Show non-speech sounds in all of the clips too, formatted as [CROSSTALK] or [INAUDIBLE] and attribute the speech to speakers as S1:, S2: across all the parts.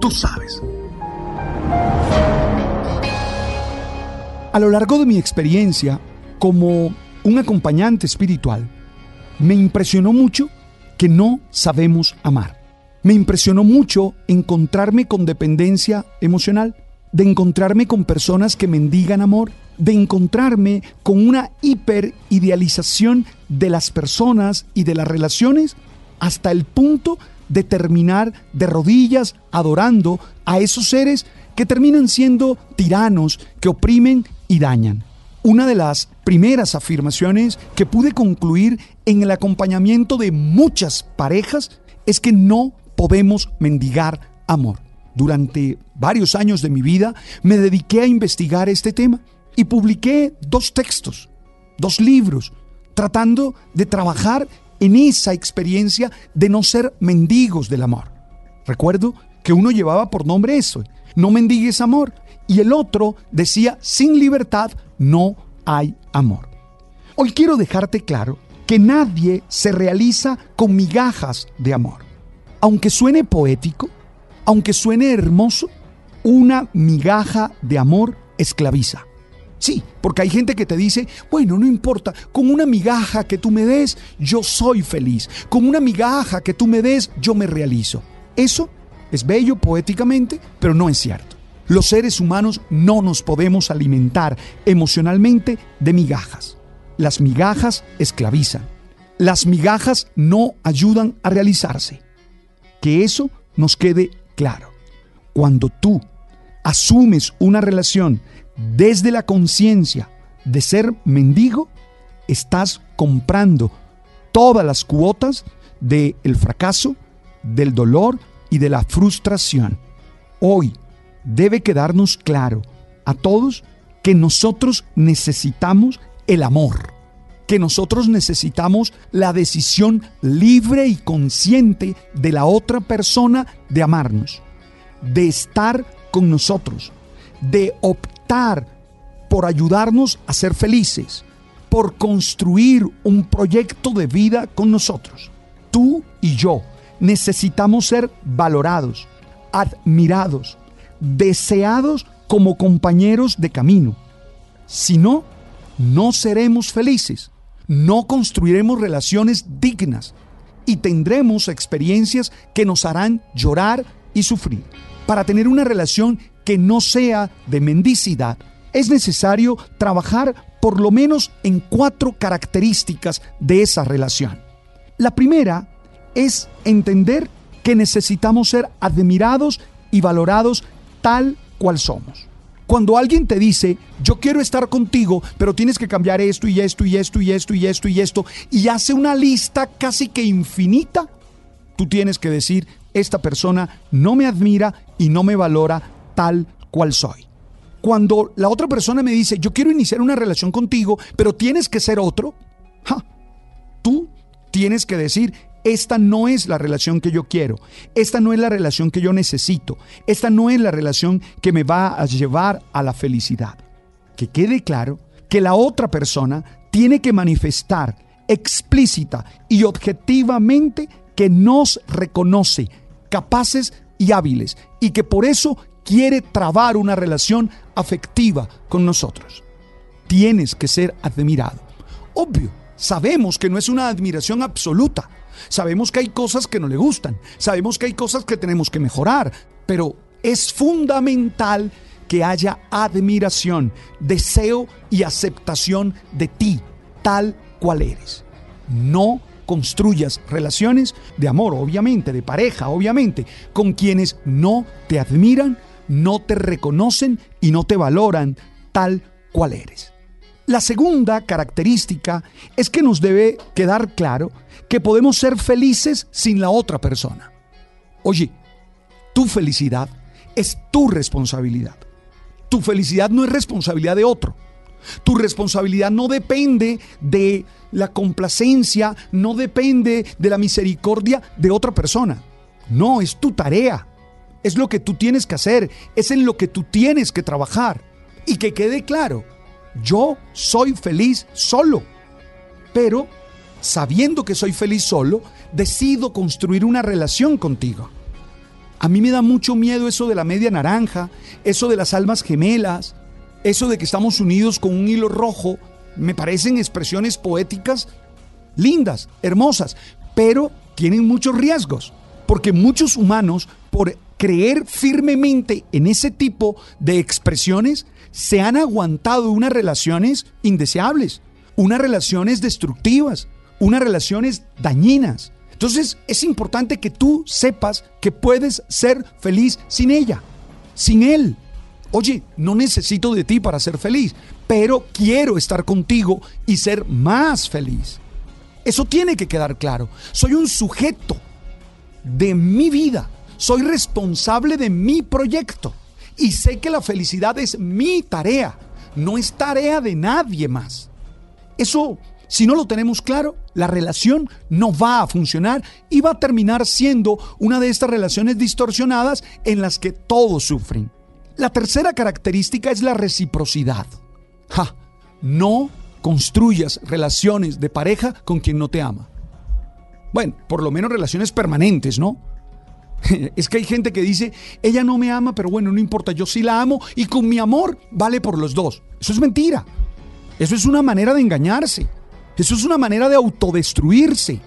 S1: Tú sabes.
S2: A lo largo de mi experiencia como un acompañante espiritual, me impresionó mucho que no sabemos amar. Me impresionó mucho encontrarme con dependencia emocional, de encontrarme con personas que mendigan amor, de encontrarme con una hiperidealización de las personas y de las relaciones hasta el punto de terminar de rodillas adorando a esos seres que terminan siendo tiranos, que oprimen y dañan. Una de las primeras afirmaciones que pude concluir en el acompañamiento de muchas parejas es que no podemos mendigar amor. Durante varios años de mi vida me dediqué a investigar este tema y publiqué dos textos, dos libros, tratando de trabajar en esa experiencia de no ser mendigos del amor. Recuerdo que uno llevaba por nombre eso, no mendigues amor, y el otro decía, sin libertad no hay amor. Hoy quiero dejarte claro que nadie se realiza con migajas de amor. Aunque suene poético, aunque suene hermoso, una migaja de amor esclaviza. Sí, porque hay gente que te dice, bueno, no importa, con una migaja que tú me des, yo soy feliz. Con una migaja que tú me des, yo me realizo. Eso es bello poéticamente, pero no es cierto. Los seres humanos no nos podemos alimentar emocionalmente de migajas. Las migajas esclavizan. Las migajas no ayudan a realizarse. Que eso nos quede claro. Cuando tú asumes una relación desde la conciencia de ser mendigo, estás comprando todas las cuotas del fracaso, del dolor y de la frustración. Hoy debe quedarnos claro a todos que nosotros necesitamos el amor, que nosotros necesitamos la decisión libre y consciente de la otra persona de amarnos, de estar con nosotros, de optar por ayudarnos a ser felices, por construir un proyecto de vida con nosotros. Tú y yo necesitamos ser valorados, admirados, deseados como compañeros de camino. Si no, no seremos felices, no construiremos relaciones dignas y tendremos experiencias que nos harán llorar y sufrir. Para tener una relación que no sea de mendicidad, es necesario trabajar por lo menos en cuatro características de esa relación. La primera es entender que necesitamos ser admirados y valorados tal cual somos. Cuando alguien te dice, yo quiero estar contigo, pero tienes que cambiar esto y esto y esto y esto y esto y esto, y hace una lista casi que infinita, tú tienes que decir, esta persona no me admira y no me valora tal cual soy. Cuando la otra persona me dice, yo quiero iniciar una relación contigo, pero tienes que ser otro, tú tienes que decir, esta no es la relación que yo quiero, esta no es la relación que yo necesito, esta no es la relación que me va a llevar a la felicidad. Que quede claro que la otra persona tiene que manifestar explícita y objetivamente que nos reconoce capaces y hábiles y que por eso quiere trabar una relación afectiva con nosotros. Tienes que ser admirado. Obvio, sabemos que no es una admiración absoluta. Sabemos que hay cosas que no le gustan. Sabemos que hay cosas que tenemos que mejorar. Pero es fundamental que haya admiración, deseo y aceptación de ti, tal cual eres. No construyas relaciones de amor, obviamente, de pareja, obviamente, con quienes no te admiran, no te reconocen y no te valoran tal cual eres. La segunda característica es que nos debe quedar claro que podemos ser felices sin la otra persona. Oye, tu felicidad es tu responsabilidad. Tu felicidad no es responsabilidad de otro. Tu responsabilidad no depende de la complacencia, no depende de la misericordia de otra persona. No, es tu tarea. Es lo que tú tienes que hacer. Es en lo que tú tienes que trabajar. Y que quede claro, yo soy feliz solo. Pero, sabiendo que soy feliz solo, decido construir una relación contigo. A mí me da mucho miedo eso de la media naranja, eso de las almas gemelas, eso de que estamos unidos con un hilo rojo. Me parecen expresiones poéticas lindas, hermosas, pero tienen muchos riesgos, porque muchos humanos, por creer firmemente en ese tipo de expresiones, se han aguantado unas relaciones indeseables, unas relaciones destructivas, unas relaciones dañinas. Entonces es importante que tú sepas que puedes ser feliz sin ella, sin él. Oye, no necesito de ti para ser feliz, pero quiero estar contigo y ser más feliz. Eso tiene que quedar claro. Soy un sujeto de mi vida. Soy responsable de mi proyecto. Y sé que la felicidad es mi tarea, no es tarea de nadie más. Eso, si no lo tenemos claro, la relación no va a funcionar y va a terminar siendo una de estas relaciones distorsionadas en las que todos sufren. La tercera característica es la reciprocidad. Ja, no construyas relaciones de pareja con quien no te ama. Bueno, por lo menos relaciones permanentes, ¿no? [LAUGHS] Es que hay gente que dice, ella no me ama, pero bueno, no importa, yo sí la amo y con mi amor vale por los dos. Eso es mentira. Eso es una manera de engañarse. Eso es una manera de autodestruirse.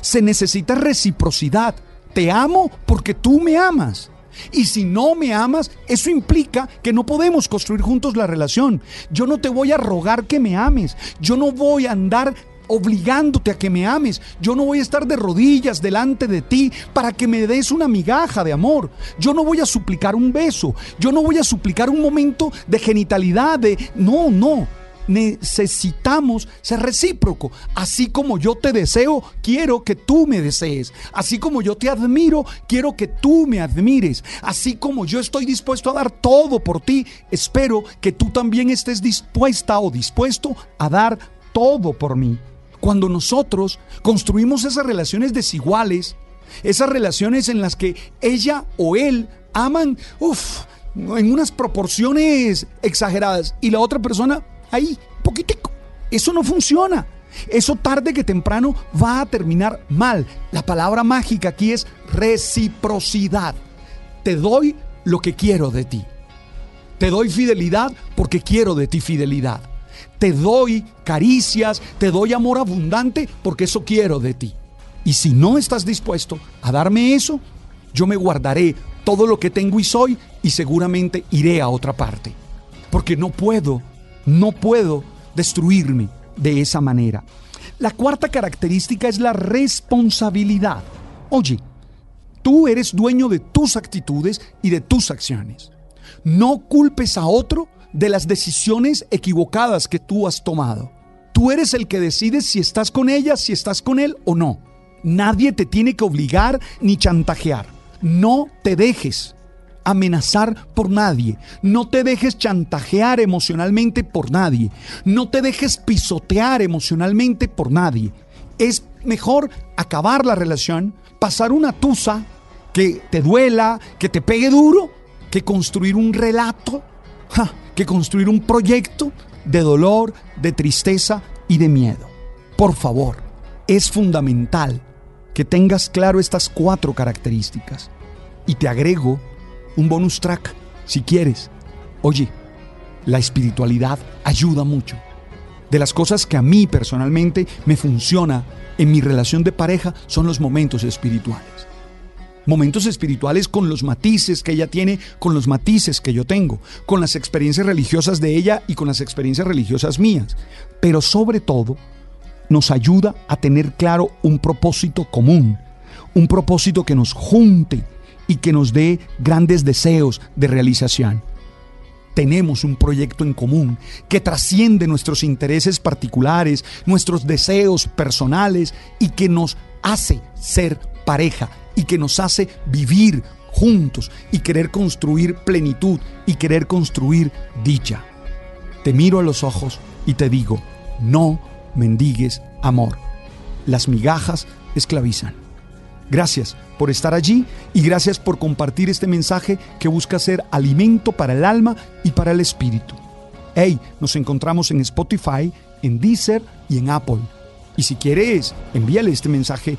S2: Se necesita reciprocidad. Te amo porque tú me amas. Y si no me amas, eso implica que no podemos construir juntos la relación. Yo no te voy a rogar que me ames. Yo no voy a andar obligándote a que me ames. Yo no voy a estar de rodillas delante de ti para que me des una migaja de amor. Yo no voy a suplicar un beso. Yo no voy a suplicar un momento de genitalidad, de... No, no necesitamos ser recíproco. Así como yo te deseo, quiero que tú me desees. Así como yo te admiro, quiero que tú me admires. Así como yo estoy dispuesto a dar todo por ti, espero que tú también estés dispuesta o dispuesto a dar todo por mí. Cuando nosotros construimos esas relaciones desiguales, esas relaciones en las que ella o él aman, uff, en unas proporciones exageradas y la otra persona ahí, poquitico. Eso no funciona. Eso tarde que temprano va a terminar mal. La palabra mágica aquí es reciprocidad. Te doy lo que quiero de ti. Te doy fidelidad porque quiero de ti fidelidad. Te doy caricias, te doy amor abundante porque eso quiero de ti. Y si no estás dispuesto a darme eso, yo me guardaré todo lo que tengo y soy y seguramente iré a otra parte. Porque no puedo no puedo destruirme de esa manera. La cuarta característica es la responsabilidad. Oye, tú eres dueño de tus actitudes y de tus acciones. No culpes a otro de las decisiones equivocadas que tú has tomado. Tú eres el que decides si estás con ella, si estás con él o no. Nadie te tiene que obligar ni chantajear. No te dejes amenazar por nadie. No te dejes chantajear emocionalmente por nadie. No te dejes pisotear emocionalmente por nadie. Es mejor acabar la relación, pasar una tusa que te duela, que te pegue duro, que construir un relato, que construir un proyecto de dolor, de tristeza y de miedo. Por favor, es fundamental que tengas claro estas cuatro características. Y te agrego un bonus track, si quieres. Oye, la espiritualidad ayuda mucho. De las cosas que a mí personalmente me funciona en mi relación de pareja son los momentos espirituales. Momentos espirituales con los matices que ella tiene, con los matices que yo tengo, con las experiencias religiosas de ella y con las experiencias religiosas mías. Pero sobre todo, nos ayuda a tener claro un propósito común, un propósito que nos junte y que nos dé grandes deseos de realización tenemos un proyecto en común que trasciende nuestros intereses particulares, nuestros deseos personales y que nos hace ser pareja y que nos hace vivir juntos y querer construir plenitud y querer construir dicha. Te miro a los ojos y te digo, no mendigues amor. Las migajas esclavizan. Gracias por estar allí y gracias por compartir este mensaje que busca ser alimento para el alma y para el espíritu. Hey, nos encontramos en Spotify, en Deezer y en Apple. Y si quieres, envíale este mensaje